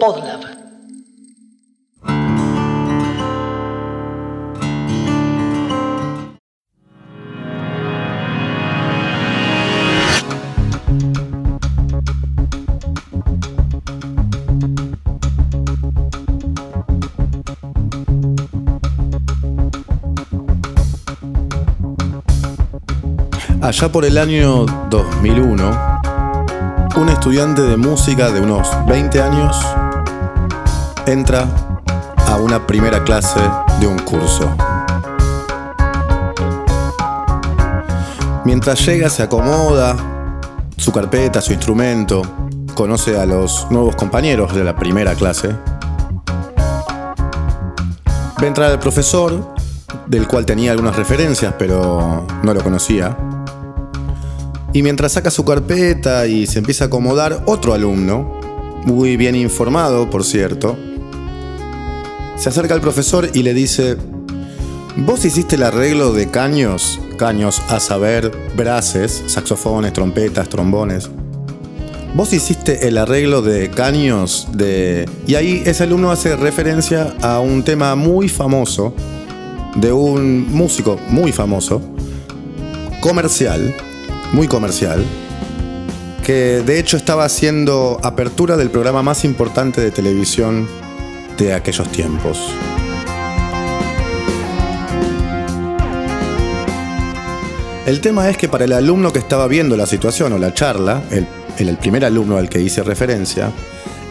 Podlab. Allá por el año 2001, un estudiante de música de unos 20 años entra a una primera clase de un curso. Mientras llega se acomoda su carpeta, su instrumento, conoce a los nuevos compañeros de la primera clase. Ve entrar el profesor, del cual tenía algunas referencias, pero no lo conocía. Y mientras saca su carpeta y se empieza a acomodar, otro alumno, muy bien informado, por cierto, se acerca al profesor y le dice, ¿vos hiciste el arreglo de caños? Caños, a saber, braces, saxofones, trompetas, trombones. Vos hiciste el arreglo de caños de... Y ahí ese alumno hace referencia a un tema muy famoso, de un músico muy famoso, comercial, muy comercial, que de hecho estaba haciendo apertura del programa más importante de televisión de aquellos tiempos. El tema es que para el alumno que estaba viendo la situación o la charla, el, el primer alumno al que hice referencia,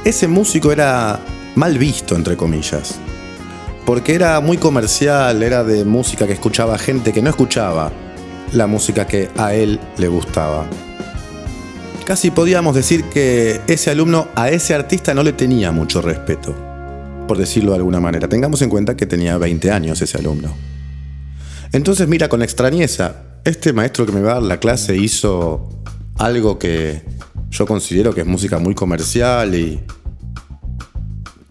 ese músico era mal visto, entre comillas. Porque era muy comercial, era de música que escuchaba gente que no escuchaba la música que a él le gustaba. Casi podíamos decir que ese alumno a ese artista no le tenía mucho respeto, por decirlo de alguna manera. Tengamos en cuenta que tenía 20 años ese alumno. Entonces mira con extrañeza, este maestro que me va a dar la clase hizo algo que yo considero que es música muy comercial y...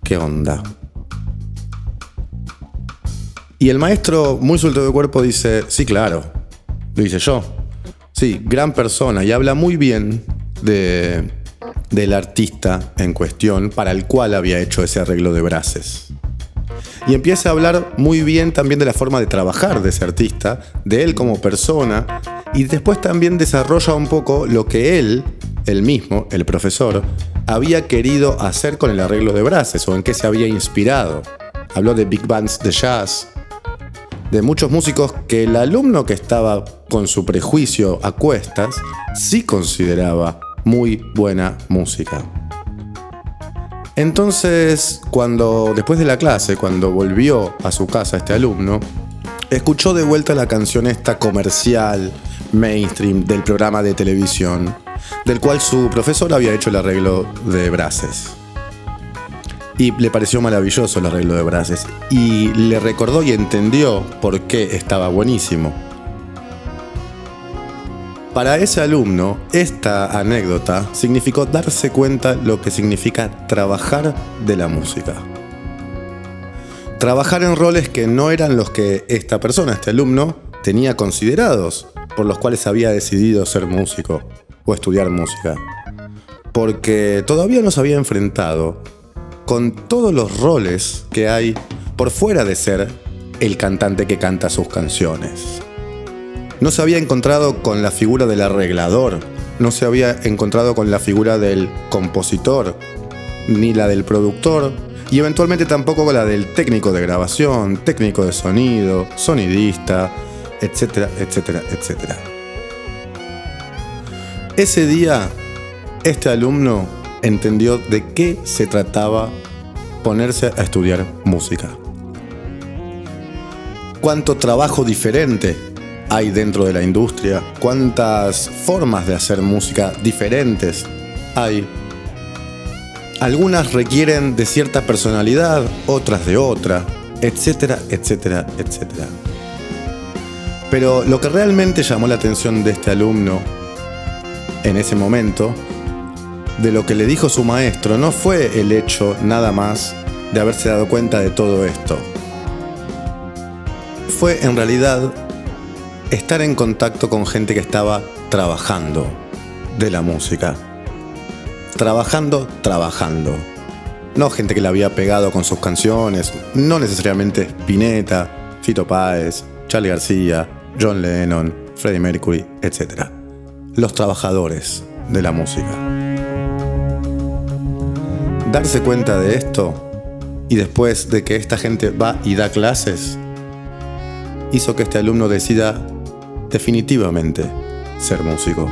¿Qué onda? Y el maestro, muy suelto de cuerpo, dice, sí, claro, lo hice yo. Sí, gran persona y habla muy bien de, del artista en cuestión para el cual había hecho ese arreglo de braces. Y empieza a hablar muy bien también de la forma de trabajar de ese artista, de él como persona, y después también desarrolla un poco lo que él, el mismo, el profesor, había querido hacer con el arreglo de braces o en qué se había inspirado. Habló de big bands de jazz, de muchos músicos que el alumno que estaba con su prejuicio a cuestas sí consideraba muy buena música. Entonces, cuando después de la clase, cuando volvió a su casa este alumno, escuchó de vuelta la canción esta comercial, mainstream del programa de televisión, del cual su profesor había hecho el arreglo de braces. Y le pareció maravilloso el arreglo de braces. Y le recordó y entendió por qué estaba buenísimo. Para ese alumno, esta anécdota significó darse cuenta lo que significa trabajar de la música. Trabajar en roles que no eran los que esta persona, este alumno, tenía considerados, por los cuales había decidido ser músico o estudiar música. Porque todavía no se había enfrentado con todos los roles que hay por fuera de ser el cantante que canta sus canciones. No se había encontrado con la figura del arreglador, no se había encontrado con la figura del compositor, ni la del productor, y eventualmente tampoco con la del técnico de grabación, técnico de sonido, sonidista, etcétera, etcétera, etcétera. Ese día, este alumno entendió de qué se trataba ponerse a estudiar música. Cuánto trabajo diferente hay dentro de la industria, cuántas formas de hacer música diferentes hay. Algunas requieren de cierta personalidad, otras de otra, etcétera, etcétera, etcétera. Pero lo que realmente llamó la atención de este alumno en ese momento, de lo que le dijo su maestro, no fue el hecho nada más de haberse dado cuenta de todo esto. Fue en realidad estar en contacto con gente que estaba trabajando de la música. trabajando, trabajando. No gente que la había pegado con sus canciones, no necesariamente Spinetta, Fito Páez, Charlie García, John Lennon, Freddie Mercury, etc. Los trabajadores de la música. Darse cuenta de esto y después de que esta gente va y da clases, hizo que este alumno decida definitivamente ser músico.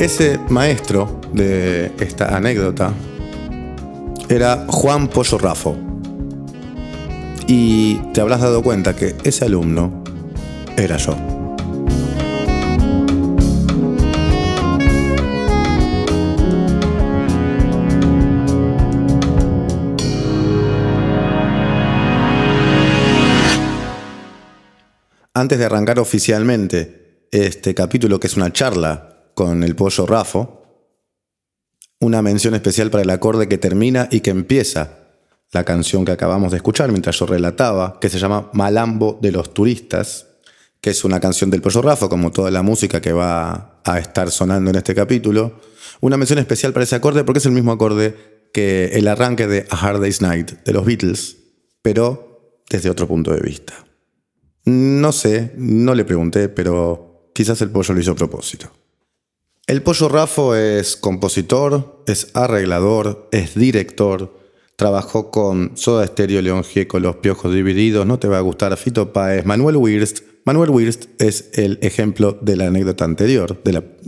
Ese maestro de esta anécdota era Juan Pollo Rafo. Y te habrás dado cuenta que ese alumno era yo. Antes de arrancar oficialmente este capítulo, que es una charla con el pollo Rafo, una mención especial para el acorde que termina y que empieza la canción que acabamos de escuchar mientras yo relataba, que se llama Malambo de los Turistas, que es una canción del pollo Rafo, como toda la música que va a estar sonando en este capítulo. Una mención especial para ese acorde porque es el mismo acorde que el arranque de A Hard Day's Night de los Beatles, pero desde otro punto de vista. No sé, no le pregunté, pero quizás el pollo lo hizo a propósito. El pollo Rafo es compositor, es arreglador, es director, trabajó con Soda Stereo, León Gieco, Los Piojos Divididos, No Te Va a Gustar, Fito Páez, Manuel Wirst, Manuel Wirst es el ejemplo de la anécdota anterior,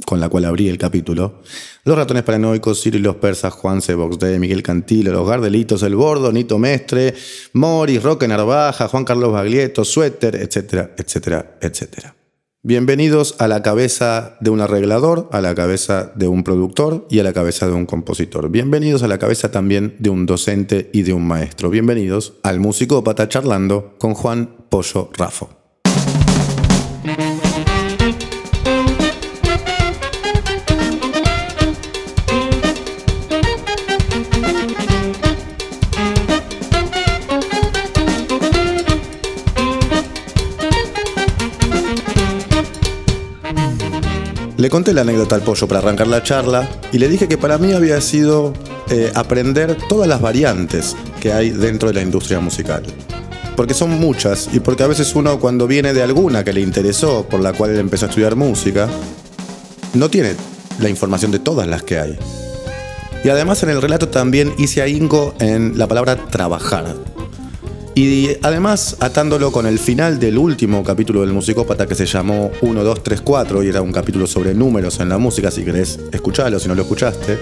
con la cual abrí el capítulo. Los ratones paranoicos, Ciro y los persas, Juan Box de Miguel Cantilo, Los Gardelitos, El Bordo, Nito Mestre, Morris, Roque Narvaja, Juan Carlos Baglietto, Suéter, etcétera, etcétera, etcétera. Bienvenidos a la cabeza de un arreglador, a la cabeza de un productor y a la cabeza de un compositor. Bienvenidos a la cabeza también de un docente y de un maestro. Bienvenidos al Musicópata charlando con Juan Pollo Rafo. Le conté la anécdota al pollo para arrancar la charla y le dije que para mí había sido eh, aprender todas las variantes que hay dentro de la industria musical porque son muchas y porque a veces uno cuando viene de alguna que le interesó, por la cual él empezó a estudiar música, no tiene la información de todas las que hay. Y además en el relato también hice ahínco en la palabra trabajar. Y además atándolo con el final del último capítulo del musicópata que se llamó 1, 2, 3, 4 y era un capítulo sobre números en la música, si querés escucharlo, si no lo escuchaste,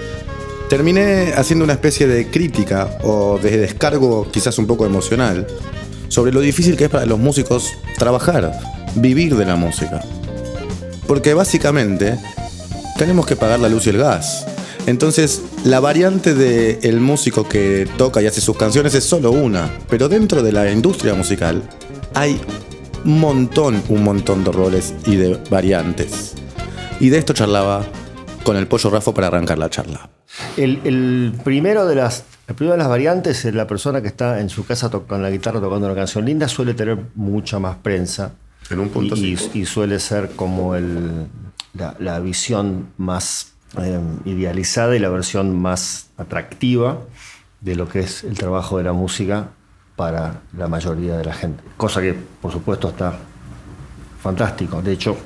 terminé haciendo una especie de crítica o de descargo quizás un poco emocional sobre lo difícil que es para los músicos trabajar, vivir de la música. Porque básicamente tenemos que pagar la luz y el gas. Entonces, la variante del el músico que toca y hace sus canciones es solo una, pero dentro de la industria musical hay un montón, un montón de roles y de variantes. Y de esto charlaba con el pollo Rafo para arrancar la charla. El, primero de las, de las variantes es la persona que está en su casa con la guitarra tocando una canción linda, suele tener mucha más prensa. En un punto y, y, suele ser como el, la, visión más eh, idealizada y la versión más atractiva de lo que es el trabajo de la música para la mayoría de la gente. Cosa que, por supuesto, está fantástico. De hecho,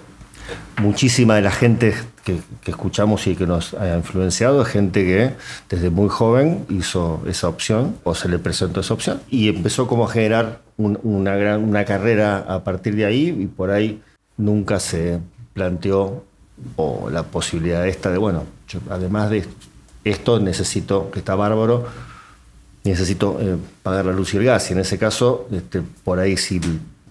muchísima de la gente que, escuchamos y que nos ha influenciado es gente que desde muy joven hizo esa opción o se le presentó esa opción y empezó como a generar una, gran, una carrera a partir de ahí y por ahí nunca se planteó o la posibilidad esta de, bueno, además de esto necesito, que está bárbaro, necesito eh, pagar la luz y el gas. Y en ese caso, este, por ahí si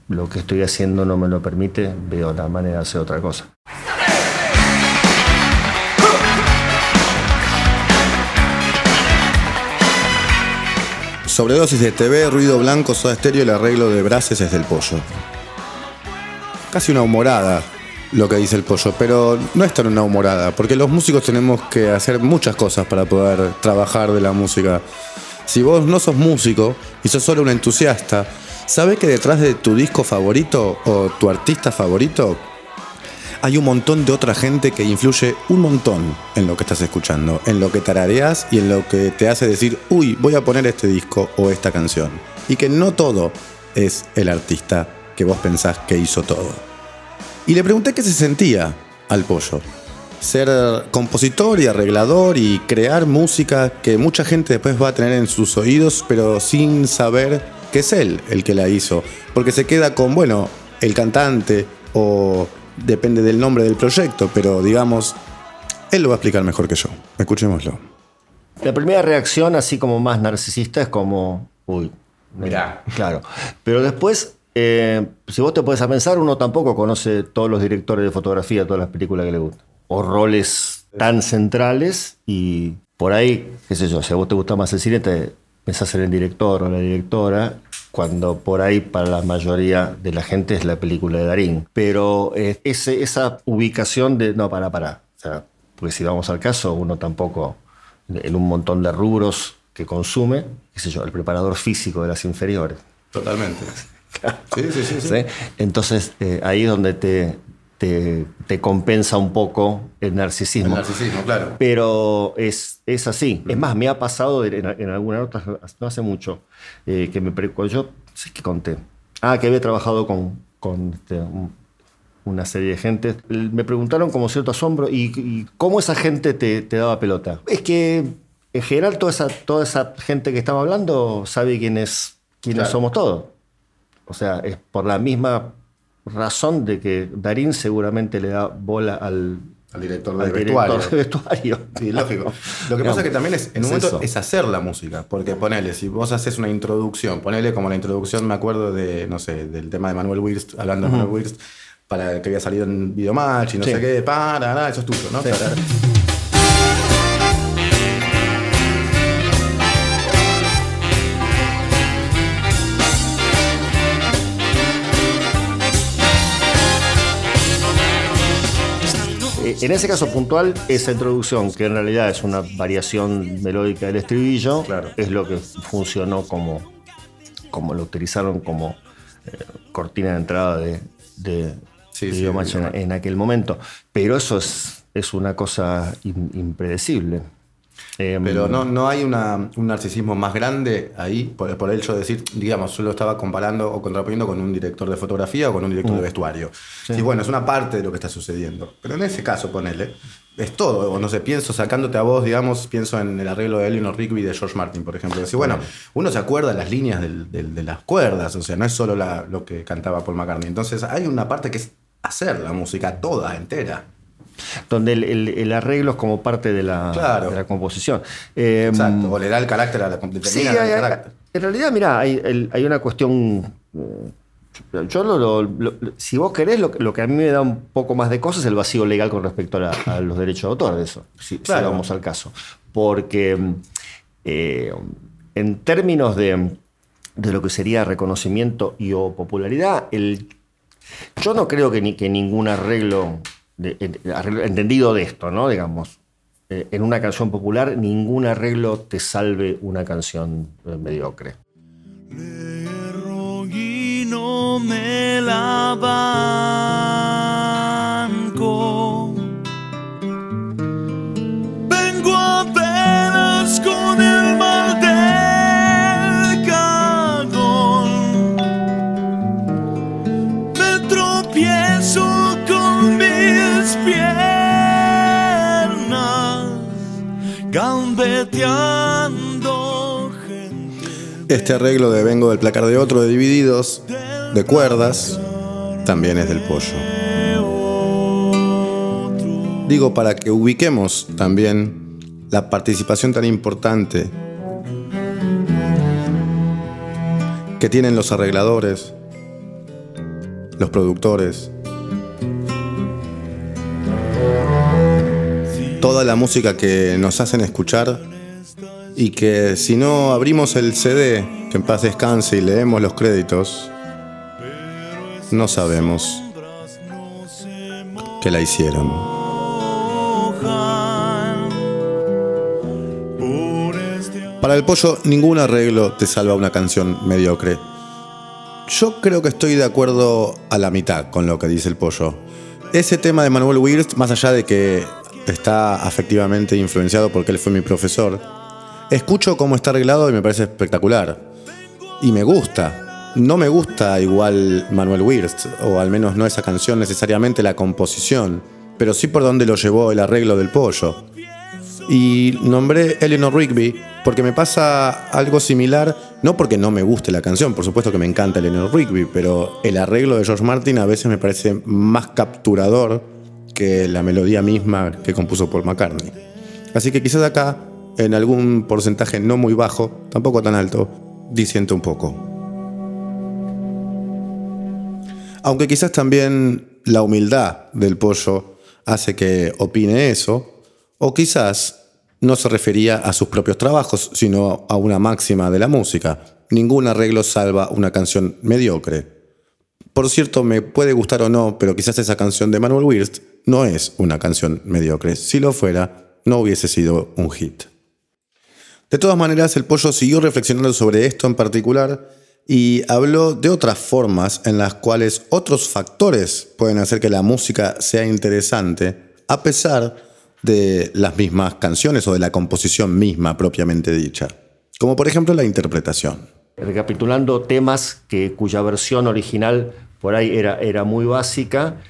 lo que estoy haciendo no me lo permite, veo la manera de hacer otra cosa. Sobredosis de TV, ruido blanco, soda estéreo, el arreglo de brases es del pollo. Casi una humorada lo que dice el pollo, pero no es tan una humorada, porque los músicos tenemos que hacer muchas cosas para poder trabajar de la música. Si vos no sos músico y sos solo un entusiasta, ¿sabés que detrás de tu disco favorito o tu artista favorito hay un montón de otra gente que influye un montón en lo que estás escuchando, en lo que tarareas y en lo que te hace decir, uy, voy a poner este disco o esta canción. Y que no todo es el artista que vos pensás que hizo todo. Y le pregunté qué se sentía al pollo. Ser compositor y arreglador y crear música que mucha gente después va a tener en sus oídos, pero sin saber que es él el que la hizo. Porque se queda con, bueno, el cantante o depende del nombre del proyecto, pero digamos, él lo va a explicar mejor que yo. Escuchémoslo. La primera reacción, así como más narcisista, es como, uy, Mirá. Claro. Pero después, eh, si vos te puedes a pensar, uno tampoco conoce todos los directores de fotografía, todas las películas que le gustan. O roles tan centrales y por ahí, qué sé yo, si a vos te gusta más el cine, te pensás en el director o la directora, cuando por ahí para la mayoría de la gente es la película de Darín. Pero eh, ese, esa ubicación de, no, para, para. O sea, porque si vamos al caso, uno tampoco, en un montón de rubros que consume, qué sé yo, el preparador físico de las inferiores. Totalmente. Sí, sí, sí. Entonces, eh, ahí es donde te, te, te compensa un poco el El narcisismo. narcisismo, claro. Pero es, es así. Es más, me ha pasado en, en alguna nota, no hace mucho, eh, que me yo, sé que conté. Ah, que había trabajado con, con este, un- una serie de gente. Me preguntaron como cierto asombro, ¿y, y cómo esa gente te, te daba pelota? Es que en general toda esa, toda esa gente que estaba hablando sabe quién es, quiénes Claro. somos todos. O sea, es por la misma razón de que Darín seguramente le da bola al, Al director al de director de vestuario. Sí, lógico. Lo que pasa es que también es, en un Es momento eso. es hacer la música. Porque ponele, si vos haces una introducción, ponele como la introducción, me acuerdo de, no sé, del tema de Manuel Wirst, hablando de Manuel Wirst, para que había salido en Videomatch y no Sí. sé qué, para, eso es tuyo, ¿no? Sí. Eh, En ese caso puntual, esa introducción, que en realidad es una variación melódica del estribillo, Claro. es lo que funcionó como, como lo utilizaron como eh, cortina de entrada de, de, Sí, de sí, Videomatch en, aquel momento. Pero eso es, es una cosa in- impredecible. Eh, Pero no, no hay una- un narcisismo más grande ahí, por, por el hecho de decir, digamos, yo lo estaba comparando o contraponiendo con un director de fotografía o con un director Mm. de vestuario. Sí. bueno, es una parte de lo que está sucediendo. Pero en ese caso, ponele, es todo. O no sé, pienso sacándote a vos, digamos, pienso en el arreglo de Eleanor Rigby de George Martin, por ejemplo. Decir, bueno, uno se acuerda de las líneas del- del- de las cuerdas, o sea, no es solo la- lo que cantaba Paul McCartney. Entonces, hay una parte que es hacer la música toda, entera. Donde el, el- el arreglo es como parte de la, Claro. de la composición. Eh, Exacto. O le da el carácter a la Sí, hay- el carácter. en realidad, mira, hay, una cuestión. eh, Yo lo, lo- lo- si vos querés, lo, que a mí me da un poco más de cosas es el vacío legal con respecto a, la- a los derechos de autor de eso, si, si Claro. vamos al caso. Porque eh, en términos de, de lo que sería reconocimiento y o popularidad, el, yo no creo que, ni, que ningún arreglo, entendido de esto, ¿no? Digamos, eh, en una canción popular, ningún arreglo te salve una canción eh, mediocre. Le erro y no me la banco. Vengo apenas con el mis piernas, gambeteando. Este arreglo de Vengo del placar de otro de Divididos, de cuerdas, también es del pollo. Digo, para que ubiquemos también la participación tan importante que tienen los arregladores, los productores, toda la música que nos hacen escuchar y que si no abrimos el CD, que en paz descanse y leemos los créditos, no sabemos que la hicieron. Para el pollo, ningún arreglo te salva una canción mediocre. Yo creo que estoy de acuerdo a la mitad con lo que dice el pollo. Ese tema de Manuel Wirst, más allá de que está afectivamente influenciado porque él fue mi profesor, escucho cómo está arreglado y me parece espectacular. Y me gusta. No me gusta igual Manuel Wirst, o al menos no esa canción necesariamente la composición, pero sí por donde lo llevó el arreglo del pollo. Y nombré Eleanor Rigby porque me pasa algo similar, no porque no me guste la canción, por supuesto que me encanta Eleanor Rigby, pero el arreglo de George Martin a veces me parece más capturador que la melodía misma que compuso Paul McCartney. Así que quizás acá, en algún porcentaje no muy bajo, tampoco tan alto, disiento un poco. Aunque quizás también la humildad del pollo hace que opine eso, o quizás no se refería a sus propios trabajos, sino a una máxima de la música. Ningún arreglo salva una canción mediocre. Por cierto, me puede gustar o no, pero quizás esa canción de Manuel Wirst no es una canción mediocre. Si lo fuera, no hubiese sido un hit. De todas maneras, el pollo siguió reflexionando sobre esto en particular y habló de otras formas en las cuales otros factores pueden hacer que la música sea interesante, a pesar de las mismas canciones o de la composición misma propiamente dicha, como por ejemplo la interpretación. Recapitulando temas que, cuya versión original por ahí era, era muy básica,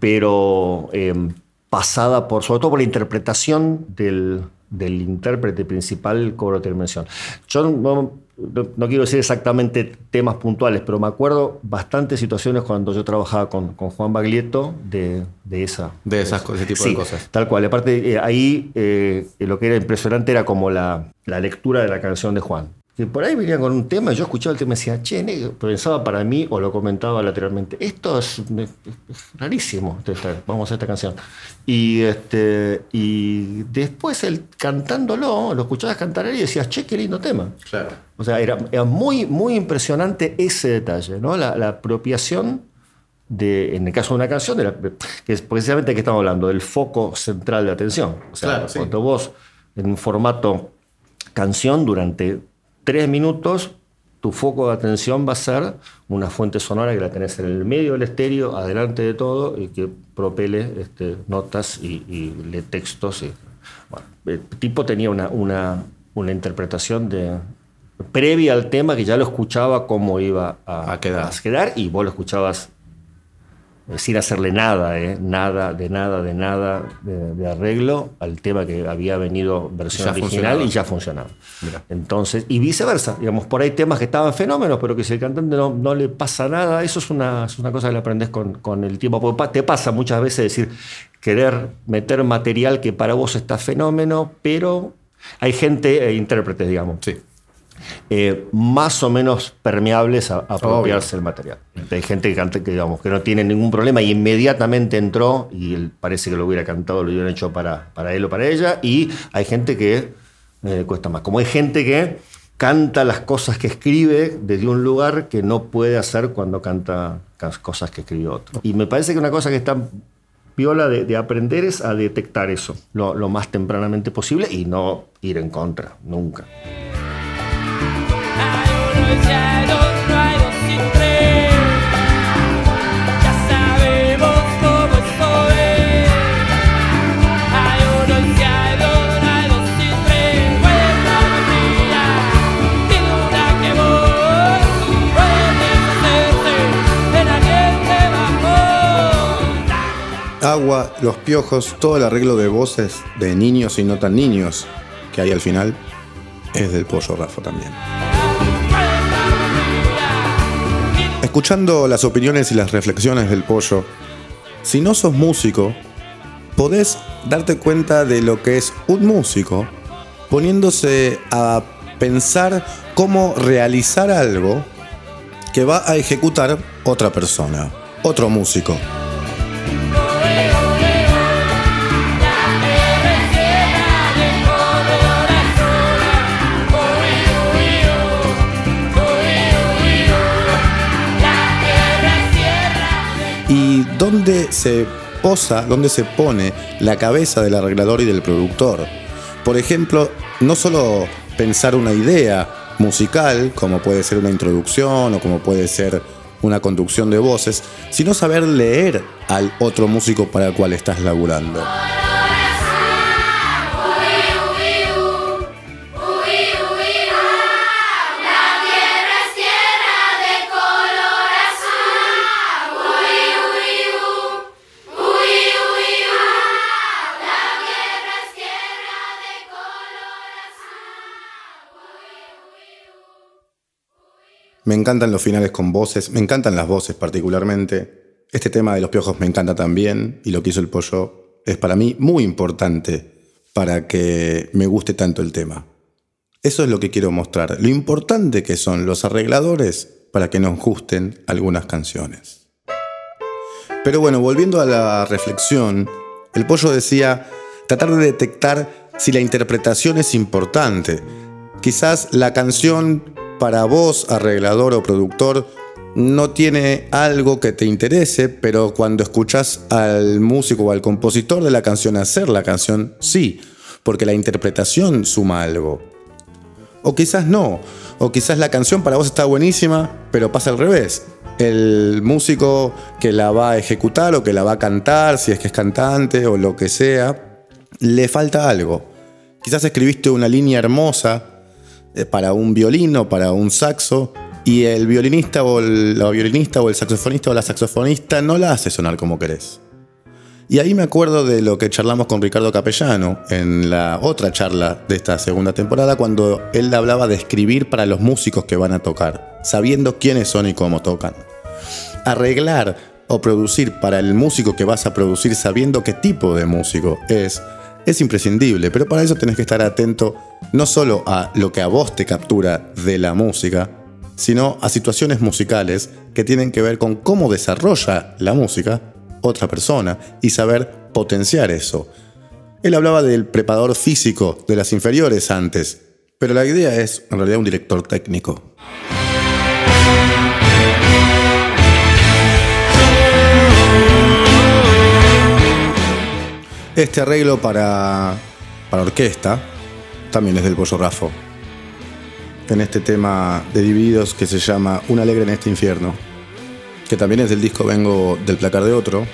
pero em, pasada por, sobre todo por la interpretación del, del intérprete principal cobro mención. Yo no, no, quiero decir exactamente temas puntuales, pero me acuerdo bastantes situaciones cuando yo trabajaba con, con Juan Baglietto de, de esa. De esas, ese tipo de cosas. Tal cual. Aparte, eh, ahí eh, lo que era impresionante era como la, la lectura de la canción de Juan que por ahí venía con un tema yo escuchaba el tema y decía, che, pensaba para mí, o lo comentaba lateralmente, esto es, rarísimo, vamos a esta canción. Y, este, y después él cantándolo, lo escuchabas cantar y decías, che, qué lindo tema. Claro. O sea, era, muy, muy impresionante ese detalle, ¿no? La, apropiación de, en el caso de una canción, que es precisamente que estamos hablando, del foco central de atención. O sea, claro, cuando vos en un formato canción durante tres minutos, tu foco de atención va a ser una fuente sonora que la tenés en el medio del estéreo, adelante de todo, y que propele este, notas y, lee textos. el tipo tenía una, una, una, interpretación de, previa al tema que ya lo escuchaba cómo iba a, quedar. a quedar y vos lo escuchabas sin hacerle nada, ¿eh? nada, de nada, de nada de, arreglo al tema que había venido versión original y ya funcionaba. Entonces, y viceversa, digamos, por ahí temas que estaban fenómenos, pero que si el cantante no, no le pasa nada, eso es una, es una cosa que le aprendes con, con el tiempo. Porque te pasa muchas veces decir, querer meter material que para vos está fenómeno, pero hay gente, e intérpretes, digamos. Sí eh, más o menos permeables a, apropiarse el material. Hay gente que, canta, que, digamos, que no tiene ningún problema y inmediatamente entró y él parece que lo hubiera cantado, lo hubieran hecho para, para él o para ella, y hay gente que eh, cuesta más. Como hay gente que canta las cosas que escribe desde un lugar que no puede hacer cuando canta cosas que escribe otro. Y me parece que una cosa que está viola de, aprender es a detectar eso lo, lo más tempranamente posible y no ir en contra, nunca. Agua, los piojos, todo el arreglo de voces de niños y no tan niños que hay al final es del pollo Rafa también. Escuchando las opiniones y las reflexiones del pollo, si no sos músico, podés darte cuenta de lo que es un músico poniéndose a pensar cómo realizar algo que va a ejecutar otra persona, otro músico. Dónde se posa, dónde se pone la cabeza del arreglador y del productor. Por ejemplo, no solo pensar una idea musical, como puede ser una introducción o como puede ser una conducción de voces, sino saber leer al otro músico para el cual estás laburando. Me encantan los finales con voces, me encantan las voces particularmente. Este tema de los piojos me encanta también y lo que hizo el pollo es para mí muy importante para que me guste tanto el tema. Eso es lo que quiero mostrar, lo importante que son los arregladores para que nos gusten algunas canciones. Pero bueno, volviendo a la reflexión, el pollo decía tratar de detectar si la interpretación es importante. Quizás la canción para vos, arreglador o productor, no tiene algo que te interese, pero cuando escuchas al músico o al compositor de la canción hacer la canción, sí, porque la interpretación suma algo. O quizás no, o quizás la canción para vos está buenísima, pero pasa al revés. El músico que la va a ejecutar o que la va a cantar, si es que es cantante o lo que sea, le falta algo. Quizás escribiste una línea hermosa, para un violín o para un saxo y el violinista o el, la violinista o el saxofonista o la saxofonista no la hace sonar como querés. Y ahí me acuerdo de lo que charlamos con Ricardo Capellano en la otra charla de esta segunda temporada, cuando él hablaba de escribir para los músicos que van a tocar, sabiendo quiénes son y cómo tocan. Arreglar o producir para el músico que vas a producir sabiendo qué tipo de músico es, es imprescindible, pero para eso tenés que estar atento no solo a lo que a vos te captura de la música, sino a situaciones musicales que tienen que ver con cómo desarrolla la música otra persona y saber potenciar eso. Él hablaba del preparador físico de las inferiores antes, pero la idea es en realidad un director técnico. Este arreglo para, para orquesta también es del Pollo Rafo. En este tema de Divididos que se llama Un alegre en este infierno, que también es del disco Vengo del placar de otro.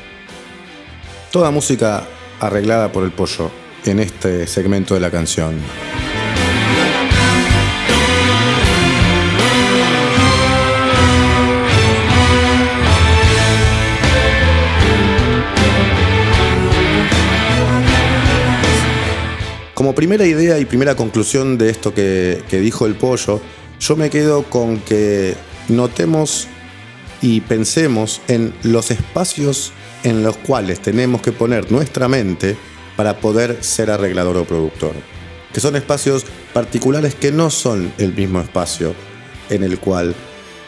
Toda música arreglada por el Pollo en este segmento de la canción. Primera idea y primera conclusión de esto que, dijo el pollo, yo me quedo con que notemos y pensemos en los espacios en los cuales tenemos que poner nuestra mente para poder ser arreglador o productor. Que son espacios particulares que no son el mismo espacio en el cual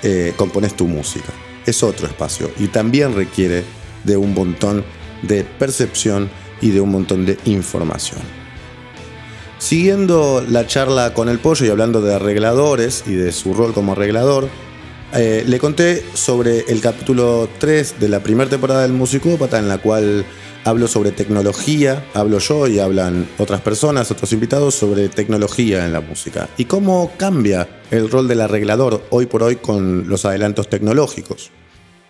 eh, compones tu música. Es otro espacio y también requiere de un montón de percepción y de un montón de información. Siguiendo la charla con el pollo y hablando de arregladores y de su rol como arreglador, eh, le conté sobre el capítulo 3 de la primera temporada del Musicópata, en la cual hablo sobre tecnología, hablo yo y hablan otras personas, otros invitados sobre tecnología en la música y cómo cambia el rol del arreglador hoy por hoy con los adelantos tecnológicos.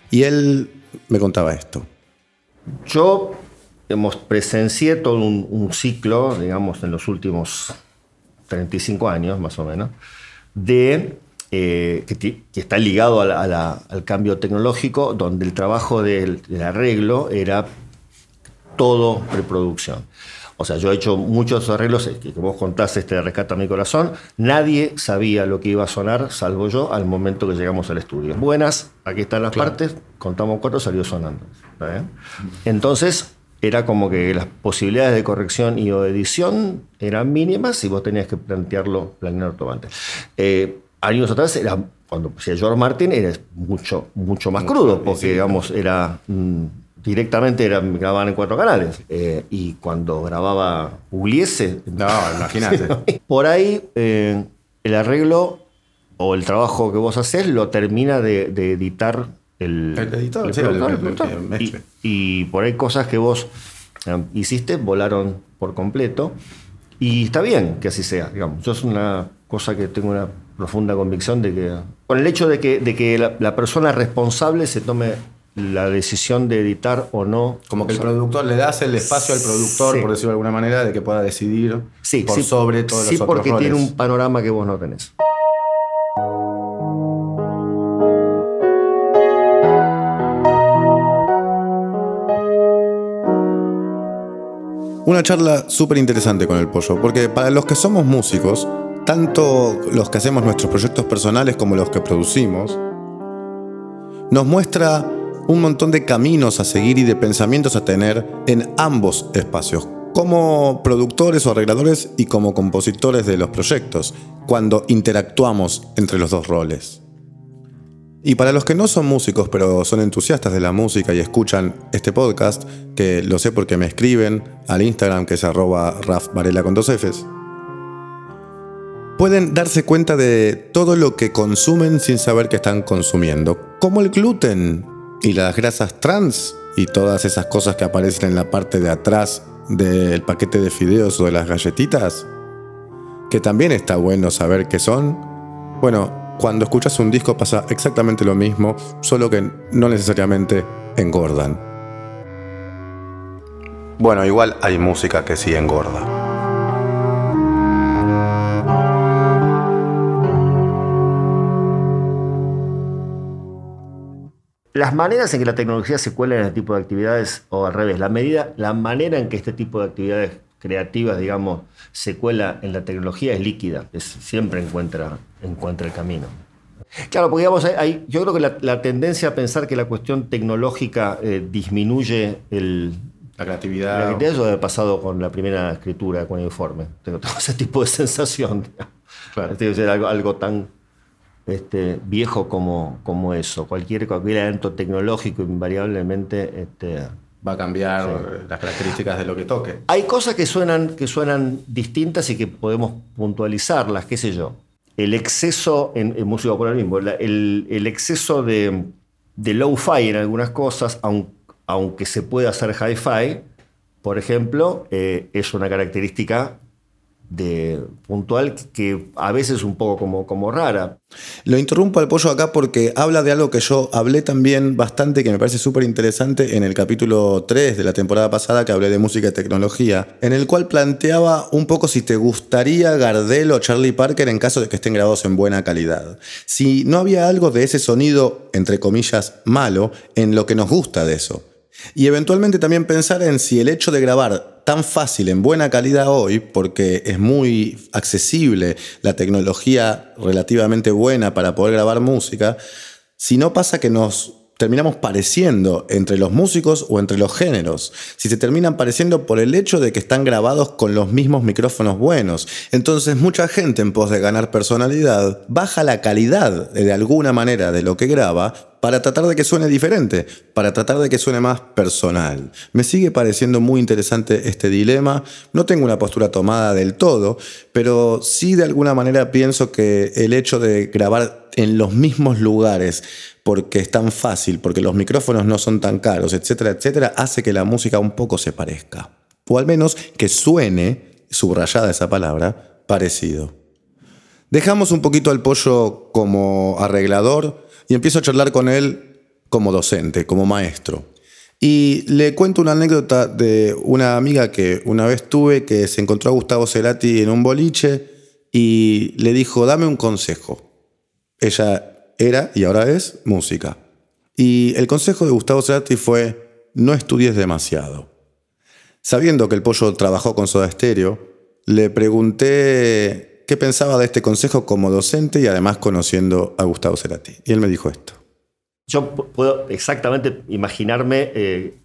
Y él me contaba esto. Yo hemos presencié todo un, ciclo, digamos, en los últimos 35 años, más o menos, de, eh, que, está ligado al cambio tecnológico, donde el trabajo del, arreglo era todo preproducción. O sea, yo he hecho muchos arreglos, que vos contaste este de Rescata mi corazón, nadie sabía lo que iba a sonar, salvo yo, al momento que llegamos al estudio. Buenas, aquí están las partes, contamos cuatro, salió sonando. Entonces, era como que las posibilidades de corrección y o edición eran mínimas y vos tenías que plantearlo, planearlo antes. Eh, años atrás, era, cuando hacía George Martin, era mucho, mucho más crudo, porque digamos, era mm, directamente era, grababan en cuatro canales. Eh, y cuando grababa Pugliese. No, imagínate. por ahí eh, el arreglo o el trabajo que vos haces lo termina de editar el, editor, y, por ahí cosas que vos eh, hiciste volaron por completo. Y está bien que así sea, digamos. Yo es una cosa que tengo una profunda convicción de que, con el hecho de que, de que la, la persona responsable se tome la decisión de editar o no. Como que el productor le das el espacio al productor, Sí. por decirlo de alguna manera, de que pueda decidir Sí, por sí, sobre todos sí los otros porque roles. tiene un panorama que vos no tenés. Una charla súper interesante con el pollo, porque para los que somos músicos, tanto los que hacemos nuestros proyectos personales como los que producimos, nos muestra un montón de caminos a seguir y de pensamientos a tener en ambos espacios, como productores o arregladores y como compositores de los proyectos, cuando interactuamos entre los dos roles. Y para los que no son músicos, pero son entusiastas de la música y escuchan este podcast, que lo sé porque me escriben al Instagram, que es arroba Varela con dos pueden darse cuenta de todo lo que consumen sin saber que están consumiendo, como el gluten y las grasas trans y todas esas cosas que aparecen en la parte de atrás del paquete de fideos o de las galletitas, que también está bueno saber qué son. Bueno, cuando escuchas un disco pasa exactamente lo mismo, solo que no necesariamente engordan. Bueno, igual hay música que sí engorda. Las maneras en que la tecnología se cuela en este tipo de actividades, o al revés, la, medida, la manera en que este tipo de actividades creativas, digamos, se cuela en la tecnología es líquida, es- siempre encuentra, encuentra el camino. Claro, porque digamos, hay- hay- yo creo que la, la tendencia a pensar que la cuestión tecnológica eh, disminuye el, La la creatividad. eso ha pasado con la primera escritura con informe. Tengo, tengo ese tipo de sensación. Claro. Tiene que ser algo, algo tan este, viejo como, como eso. Cualquier, cualquier evento tecnológico invariablemente... Este, Va a cambiar las características de lo que toque. hay cosas que suenan, que suenan distintas y que podemos puntualizarlas, qué sé yo. El exceso, en, en música popular mismo, la- el, el exceso de, de low-fi en algunas cosas, aun- aunque se pueda hacer hi-fi, por ejemplo, eh, es una característica de, puntual que a veces es un poco como, como rara. Lo interrumpo al pollo acá porque habla de algo que yo hablé también bastante, que me parece súper interesante en el capítulo 3 de la temporada pasada que hablé de música y tecnología, en el cual planteaba un poco si te gustaría Gardel o Charlie Parker en caso de que estén grabados en buena calidad. Si no había algo de ese sonido, entre comillas, malo, en lo que nos gusta de eso. Y eventualmente también pensar en si el hecho de grabar tan fácil, en buena calidad hoy, porque es muy accesible la tecnología relativamente buena para poder grabar música, si no pasa que nos terminamos pareciendo entre los músicos o entre los géneros, si se terminan pareciendo por el hecho de que están grabados con los mismos micrófonos buenos. Entonces mucha gente en pos de ganar personalidad baja la calidad de alguna manera de lo que graba para tratar de que suene diferente, para tratar de que suene más personal. Me sigue pareciendo muy interesante este dilema. No tengo una postura tomada del todo, pero sí de alguna manera pienso que el hecho de grabar en los mismos lugares, porque es tan fácil, porque los micrófonos no son tan caros, etcétera, etcétera, hace que la música un poco se parezca. O al menos que suene, subrayada esa palabra, parecido. Dejamos un poquito al pollo como arreglador y empiezo a charlar con él como docente, como maestro. Y le cuento una anécdota de una amiga que una vez tuve que se encontró a Gustavo Cerati en un boliche y le dijo, dame un consejo. Ella era y ahora es música. Y el consejo de Gustavo Cerati fue, no estudies demasiado. Sabiendo que el pollo trabajó con Soda Stereo, le pregunté qué pensaba de este consejo como docente y además conociendo a Gustavo Cerati. Y él me dijo esto. Yo pu- puedo exactamente imaginarme eh,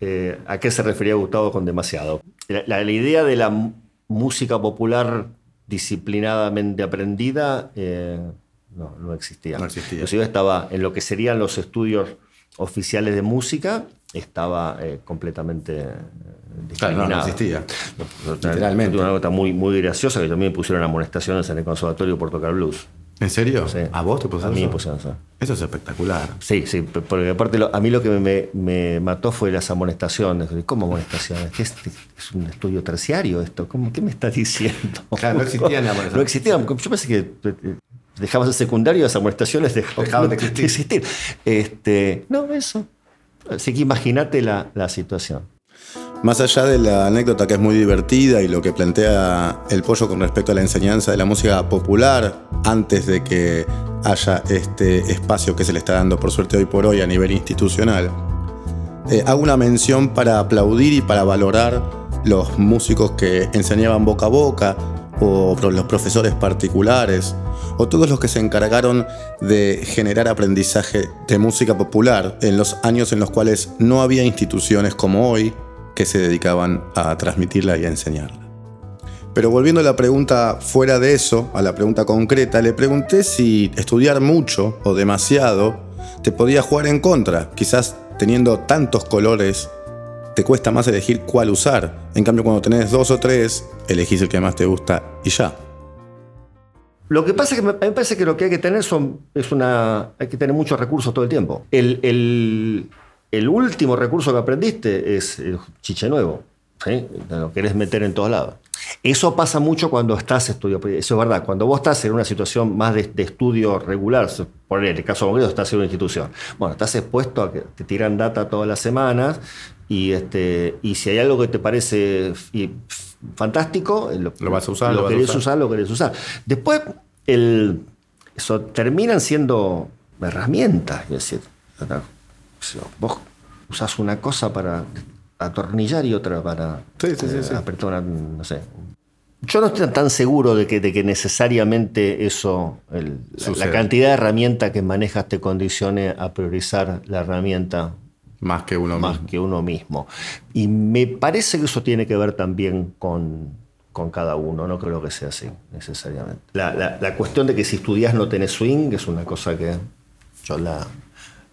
eh, a qué se refería Gustavo con demasiado. La, la- la idea de la música popular disciplinadamente aprendida eh, no, no existía. No existía. Inclusive estaba en lo que serían los estudios oficiales de música, estaba completamente Claro, no, existía. No, Literalmente. Una nota muy, muy graciosa que también me pusieron amonestaciones en el conservatorio por tocar blues. ¿En serio? Sí. ¿A vos te A pusieron mí me pusieron eso. Eso es espectacular. Sí, sí, porque aparte lo- a mí lo que me, me mató fue las amonestaciones. ¿Cómo amonestaciones? ¿Qué es, es un estudio terciario esto? ¿Cómo, ¿Qué me estás diciendo? Claro, no existían amonestaciones. No existían. Yo pensé que eh, dejabas el secundario, las amonestaciones dejaban, Dejaban de de existir. existir. Este, no, eso. Así que imagínate la, la situación. Más allá de la anécdota que es muy divertida y lo que plantea el pollo con respecto a la enseñanza de la música popular, antes de que haya este espacio que se le está dando por suerte hoy por hoy a nivel institucional, eh, hago una mención para aplaudir y para valorar los músicos que enseñaban boca a boca, o los profesores particulares, o todos los que se encargaron de generar aprendizaje de música popular en los años en los cuales no había instituciones como hoy que se dedicaban a transmitirla y a enseñarla. Pero volviendo a la pregunta fuera de eso, a la pregunta concreta, le pregunté si estudiar mucho o demasiado te podía jugar en contra. Quizás teniendo tantos colores te cuesta más elegir cuál usar. En cambio, cuando tenés dos o tres, elegís el que más te gusta y ya. Lo que pasa es que me, me parece que lo que hay que tener es una, hay que tener muchos recursos todo el tiempo. El, el- el último recurso que aprendiste es el chiche nuevo. ¿sí? Lo querés meter en todos lados. Eso pasa mucho cuando estás estudiando. Eso es verdad. Cuando vos estás en una situación más de, de estudio regular, por el caso concreto, estás en una institución. Bueno, estás expuesto a que te tiran data todas las semanas y, este, y si hay algo que te parece fantástico, lo, Lo vas a usar, lo, lo querés usar. usar, lo querés usar. Después, el, eso terminan siendo herramientas. Es decir, vos usás una cosa para atornillar y otra para Sí, sí, sí, eh, sí. apretar no sé. Yo no estoy tan seguro de que, de que necesariamente eso, el- la, Sucede. la cantidad de herramientas que manejas te condicione a priorizar la herramienta Más que uno más mismo. que uno mismo. Y me parece que eso tiene que ver también con, con cada uno, no creo que sea así necesariamente. La, la- la cuestión de que si estudias no tenés swing es una cosa que yo la...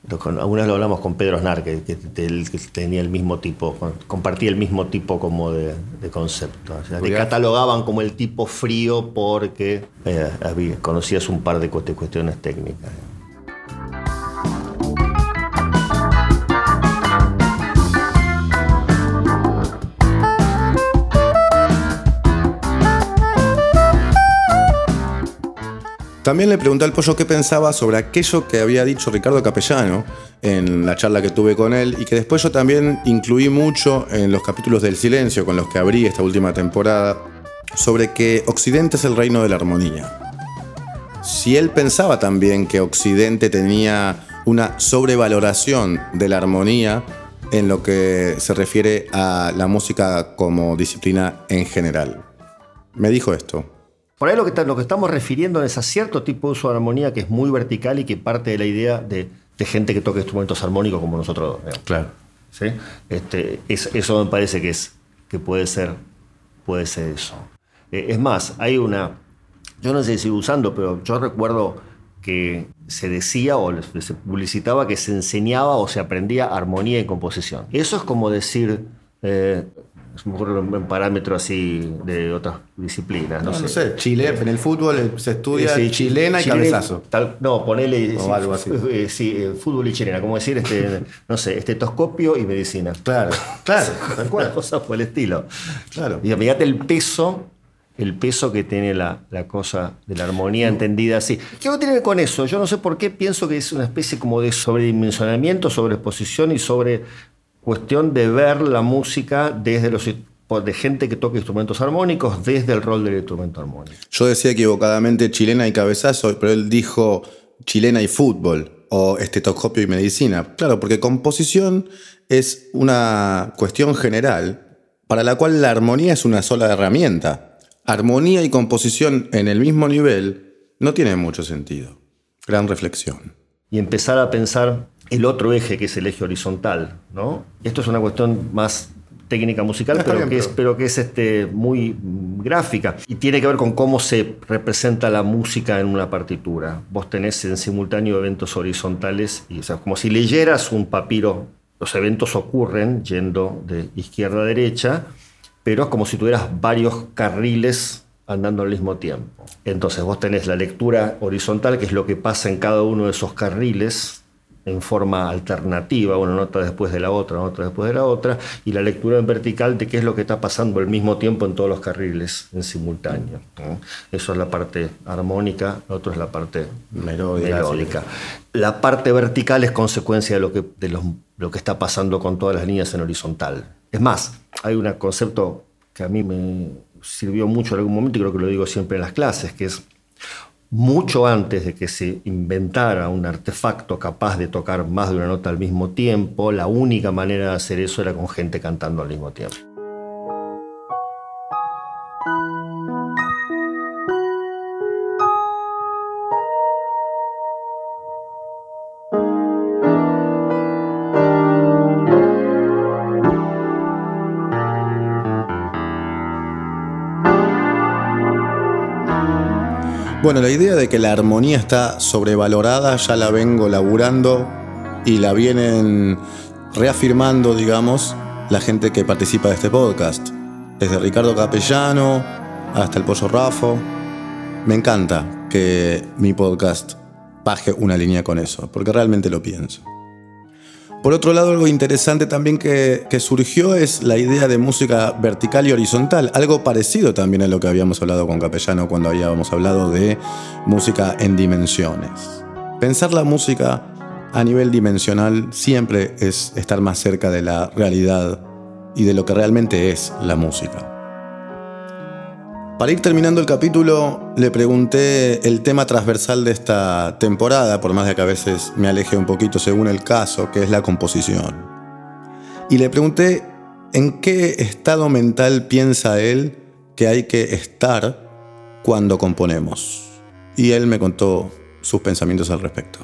lo con- Alguna vez lo hablamos con Pedro Snar, que, que te- que tenía el mismo tipo, compartía el mismo tipo como de, de concepto. O sea, te Porque- catalogaban como el tipo frío porque eh, había- conocías un par de cuestiones técnicas. También le pregunté al pollo qué pensaba sobre aquello que había dicho Ricardo Capellano en la charla que tuve con él y que después yo también incluí mucho en los capítulos del silencio con los que abrí esta última temporada sobre que Occidente es el reino de la armonía. Si él pensaba también que Occidente tenía una sobrevaloración de la armonía en lo que se refiere a la música como disciplina en general. Me dijo esto. Por ahí lo que, lo que estamos refiriendo es a cierto tipo de uso de armonía que es muy vertical y que parte de la idea de, de gente que toca instrumentos armónicos como nosotros. digamos. Claro. ¿sí? Este, es- eso me parece que, es, que puede, ser, puede ser eso. Eh, es más, hay una, yo no sé si sigue usando, pero yo recuerdo que se decía o se publicitaba que se enseñaba o se aprendía armonía y composición. Eso es como decir, eh, ocurre un parámetro así de otras disciplinas. No, No, no sé. sé, Chile, en el fútbol se estudia Sí, chilena y cabezazo. tal- no, ponele. O sí, algo así. eh, sí, eh, fútbol y chilena, como decir, este, no sé, estetoscopio y medicina. Claro, claro, tal cual. cosa por el estilo. Claro. Y fíjate el peso, el peso que tiene la, la cosa de la armonía entendida así. ¿Qué tiene que ver con eso? Yo no sé por qué pienso que es una especie como de sobredimensionamiento, sobreexposición y sobre cuestión de ver la música desde los de gente que toca instrumentos armónicos desde el rol del instrumento armónico. Yo decía equivocadamente chilena y cabezazo, pero él dijo chilena y fútbol o estetoscopio y medicina. Claro, porque composición es una cuestión general para la cual la armonía es una sola herramienta. Armonía y composición en el mismo nivel no tienen mucho sentido. Gran reflexión. y empezar a pensar el otro eje, que es el eje horizontal. ¿no? Esto es una cuestión más técnica musical, pero, bien, que es, pero- pero que es este, muy gráfica. Y tiene que ver con cómo se representa la música en una partitura. Vos tenés en simultáneo eventos horizontales, y, o sea, como si leyeras un papiro. Los eventos ocurren yendo de izquierda a derecha, pero es como si tuvieras varios carriles andando al mismo tiempo. Entonces vos tenés la lectura horizontal, que es lo que pasa en cada uno de esos carriles, en forma alternativa, una nota después de la otra, una nota después de la otra, y la lectura en vertical de qué es lo que está pasando al mismo tiempo en todos los carriles en simultáneo. ¿no? Eso es la parte armónica, lo otro es la parte Melódica, melódica. La parte vertical es consecuencia de lo que, de los- lo que está pasando con todas las líneas en horizontal. Es más, hay un concepto que a mí me sirvió mucho en algún momento y creo que lo digo siempre en las clases, que es mucho antes de que se inventara un artefacto capaz de tocar más de una nota al mismo tiempo, la única manera de hacer eso era con gente cantando al mismo tiempo. Bueno, la idea de que la armonía está sobrevalorada ya la vengo laburando y la vienen reafirmando, digamos, la gente que participa de este podcast. Desde Ricardo Capellano hasta el Pollo Rafo. Me encanta que mi podcast baje una línea con eso, porque realmente lo pienso. Por otro lado, algo interesante también que, que surgió es la idea de música vertical y horizontal, algo parecido también a lo que habíamos hablado con Capellano cuando habíamos hablado de música en dimensiones. Pensar la música a nivel dimensional siempre es estar más cerca de la realidad y de lo que realmente es la música. Para ir terminando el capítulo, le pregunté el tema transversal de esta temporada, por más de que a veces me aleje un poquito según el caso, que es la composición. Y le pregunté en qué estado mental piensa él que hay que estar cuando componemos. Y él me contó sus pensamientos al respecto.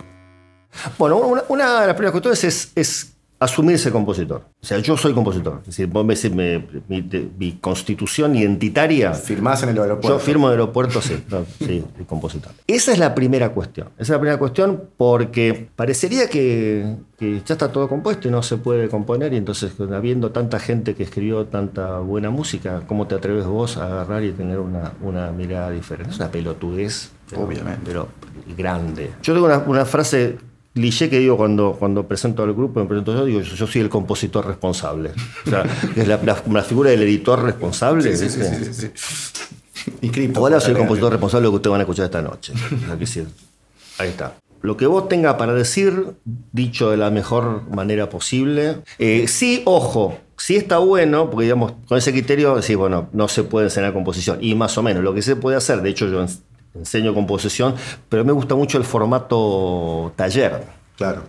Bueno, una, de las primeras cuestiones es, es asumirse compositor. O sea, yo soy compositor. Es decir, vos me decís, me- mi, de- mi constitución identitaria. Firmás en el Yo firmo en el aeropuerto, sí, no, sí, el compositor. Esa es la primera cuestión. Esa es la primera cuestión porque parecería que, que ya está todo compuesto y no se puede componer. Y entonces, habiendo tanta gente que escribió tanta buena música, ¿cómo te atreves vos a agarrar y tener una, una mirada diferente? Es una pelotudez. pero- Obviamente. Pero grande. Yo tengo una, una frase cliché que digo cuando, cuando presento al grupo, me presento yo, digo, yo, yo soy el compositor responsable. O sea, es la, la- la figura del editor responsable. ¿viste? Y cripto. Ahora soy el compositor responsable de lo que ustedes van a escuchar esta noche. Sí, ahí está. Lo que vos tenga para decir, dicho de la mejor manera posible. Eh, sí, ojo, sí está bueno, porque digamos, con ese criterio, decís, bueno, no se puede enseñar composición. Y más o menos, lo que se puede hacer, de hecho yo enseño composición, pero me gusta mucho el formato taller. Claro.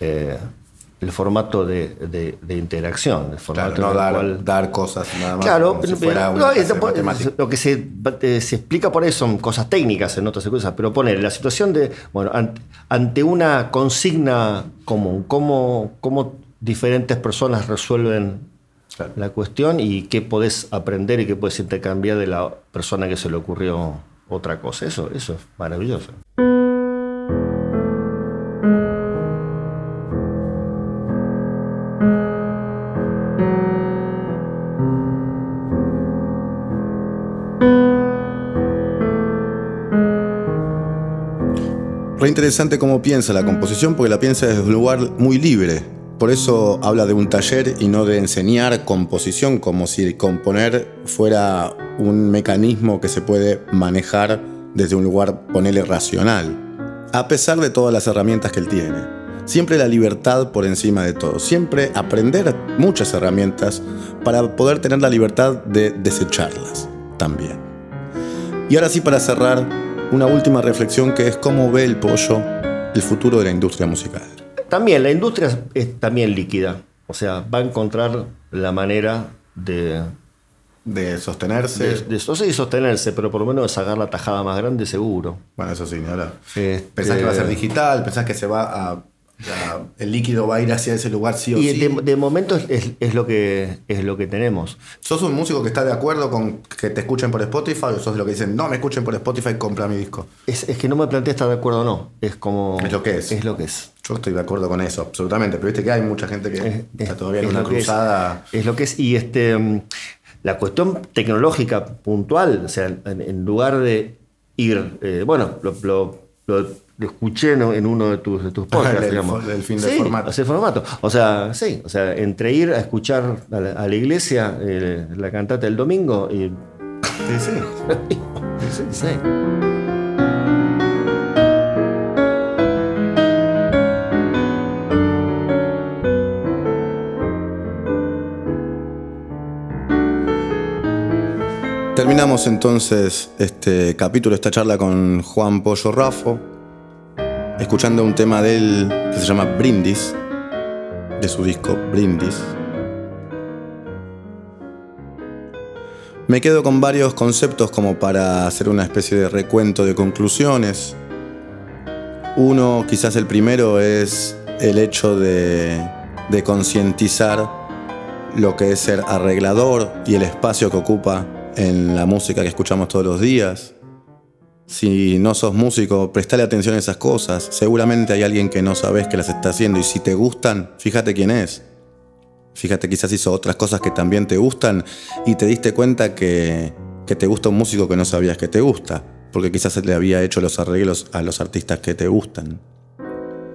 eh, el formato de, de- de interacción. El formato Claro, no dar, cual- dar cosas nada más. Claro, como si pero- fuera pero- una no, clase es- de matemáticas. lo que se, eh, se explica por ahí son cosas técnicas en otras cosas, pero poner la situación de, bueno, ante, ante una consigna común, cómo, cómo diferentes personas resuelven Claro. la cuestión y qué podés aprender y qué podés intercambiar de la persona que se le ocurrió otra cosa. Eso, eso es maravilloso. Re interesante cómo piensa la composición, porque la piensa desde un lugar muy libre. Por eso habla de un taller y no de enseñar composición, como si componer fuera un mecanismo que se puede manejar desde un lugar, ponele, racional. A pesar de todas las herramientas que él tiene. Siempre la libertad por encima de todo. Siempre aprender muchas herramientas para poder tener la libertad de desecharlas también. Y ahora sí, para cerrar, una última reflexión que es cómo ve el pollo el futuro de la industria musical. También la industria es, también líquida. O sea, va a encontrar la manera de, De sostenerse. de, de- no sé si sostenerse, pero por lo menos de sacar la tajada más grande seguro. Bueno, eso sí, hablar. Este- Pensás que va a ser digital, pensás que se va a. a- el líquido va a ir hacia ese lugar sí o Y sí. de, de momento es, es- es lo que, es lo que tenemos. ¿Sos un músico que está de acuerdo con que te escuchen por Spotify o sos de lo que dicen, no me escuchen por Spotify, compra mi disco? Es, es que no me planteé estar de acuerdo o no. Es como. Es lo que es. Es lo que es. Yo estoy de acuerdo con eso, absolutamente. Pero viste que hay mucha gente que Es- está es- todavía en una que es. cruzada. Es, lo que es. Y este, mm, la cuestión tecnológica puntual, o sea, en, en lugar de ir, eh, bueno, lo, lo- lo, lo escuché en uno de tus, de tus podcasts, El- digamos. el fin del Sí, formato. ese formato. O sea, sí, o sea, entre ir a escuchar a la, a la iglesia eh, la cantata del domingo y. Sí, sí. Sí, sí. Terminamos entonces este capítulo, esta charla con Juan Pollo Rafo, escuchando un tema de él que se llama Brindis, de su disco Brindis. Me quedo con varios conceptos como para hacer una especie de recuento de conclusiones. Uno, quizás el primero, es el hecho de concientizar lo que es ser arreglador y el espacio que ocupa en la música que escuchamos todos los días. Si no sos músico, prestale atención a esas cosas. Seguramente hay alguien que no sabes que las está haciendo y si te gustan, fíjate quién es. Fíjate, quizás hizo otras cosas que también te gustan y te diste cuenta que, que te gusta un músico que no sabías que te gusta, porque quizás le había hecho los arreglos a los artistas que te gustan.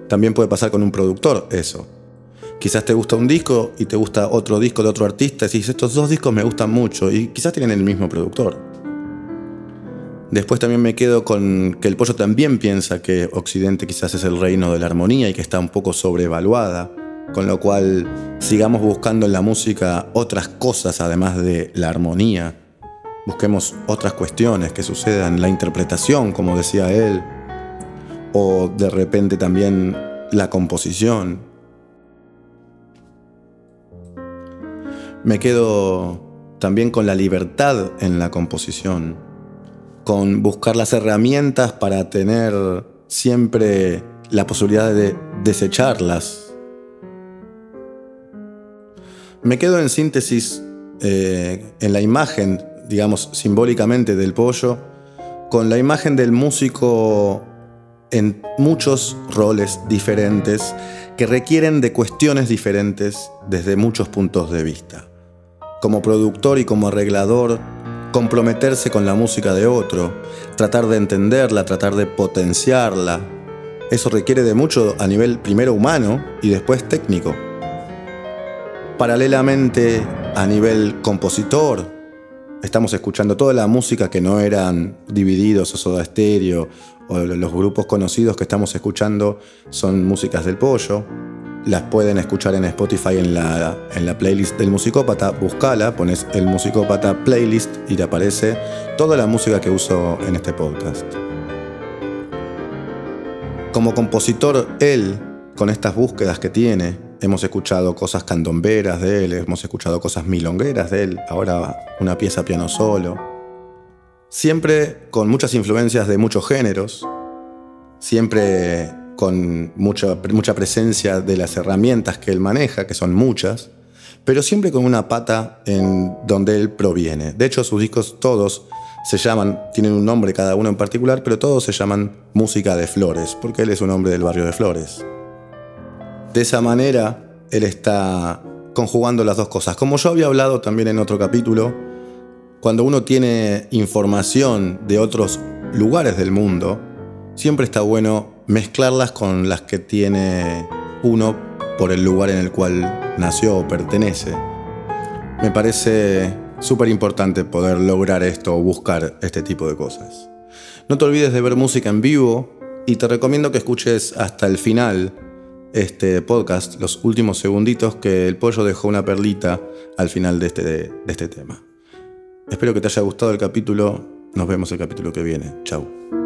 También puede pasar con un productor eso. Quizás te gusta un disco y te gusta otro disco de otro artista y dices, estos dos discos me gustan mucho y quizás tienen el mismo productor. Después también me quedo con que el pollo también piensa que Occidente quizás es el reino de la armonía y que está un poco sobrevaluada, con lo cual sigamos buscando en la música otras cosas además de la armonía. Busquemos otras cuestiones que sucedan, la interpretación, como decía él, o de repente también la composición. Me quedo también con la libertad en la composición, con buscar las herramientas para tener siempre la posibilidad de desecharlas. Me quedo en síntesis eh, en la imagen, digamos, simbólicamente del pollo, con la imagen del músico en muchos roles diferentes que requieren de cuestiones diferentes desde muchos puntos de vista. Como productor y como arreglador, comprometerse con la música de otro, tratar de entenderla, tratar de potenciarla, eso requiere de mucho a nivel primero humano y después técnico. Paralelamente, a nivel compositor, estamos escuchando toda la música que no eran divididos o soda estéreo o los grupos conocidos que estamos escuchando son músicas del pollo. Las pueden escuchar en Spotify en la, en la playlist del musicópata. Buscala, pones el musicópata playlist y te aparece toda la música que uso en este podcast. Como compositor, él, con estas búsquedas que tiene, hemos escuchado cosas candomberas de él, hemos escuchado cosas milongueras de él, ahora una pieza piano solo. Siempre con muchas influencias de muchos géneros, siempre con mucha, mucha presencia de las herramientas que él maneja, que son muchas, pero siempre con una pata en donde él proviene. De hecho, sus discos todos se llaman, tienen un nombre cada uno en particular, pero todos se llaman Música de Flores, porque él es un hombre del barrio de Flores. De esa manera, él está conjugando las dos cosas. Como yo había hablado también en otro capítulo, cuando uno tiene información de otros lugares del mundo, siempre está bueno mezclarlas con las que tiene uno por el lugar en el cual nació o pertenece. Me parece súper importante poder lograr esto o buscar este tipo de cosas. No te olvides de ver música en vivo y te recomiendo que escuches hasta el final este podcast, los últimos segunditos que el pollo dejó una perlita al final de este, de este tema. Espero que te haya gustado el capítulo. Nos vemos el capítulo que viene. Chau.